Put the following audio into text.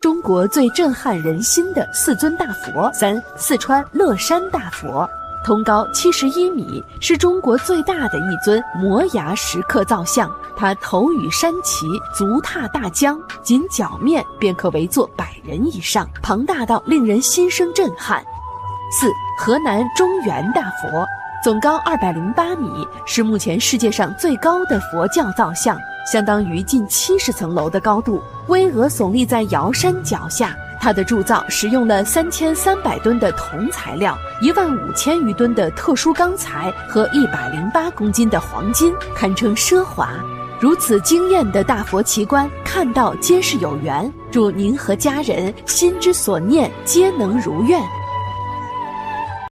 中国最震撼人心的四尊大佛。三、四川乐山大佛，通高七十一米，是中国最大的一尊摩崖石刻造像。它头与山齐，足踏大江，仅脚面便可围坐百人以上，庞大到令人心生震撼。四、河南中原大佛，总高二百零八米，是目前世界上最高的佛教造像，相当于近七十层楼的高度，巍峨耸立在瑶山脚下。它的铸造使用了三千三百吨的铜材料，一万五千余吨的特殊钢材和一百零八公斤的黄金，堪称奢华。如此惊艳的大佛奇观，看到皆是有缘。祝您和家人心之所念皆能如愿。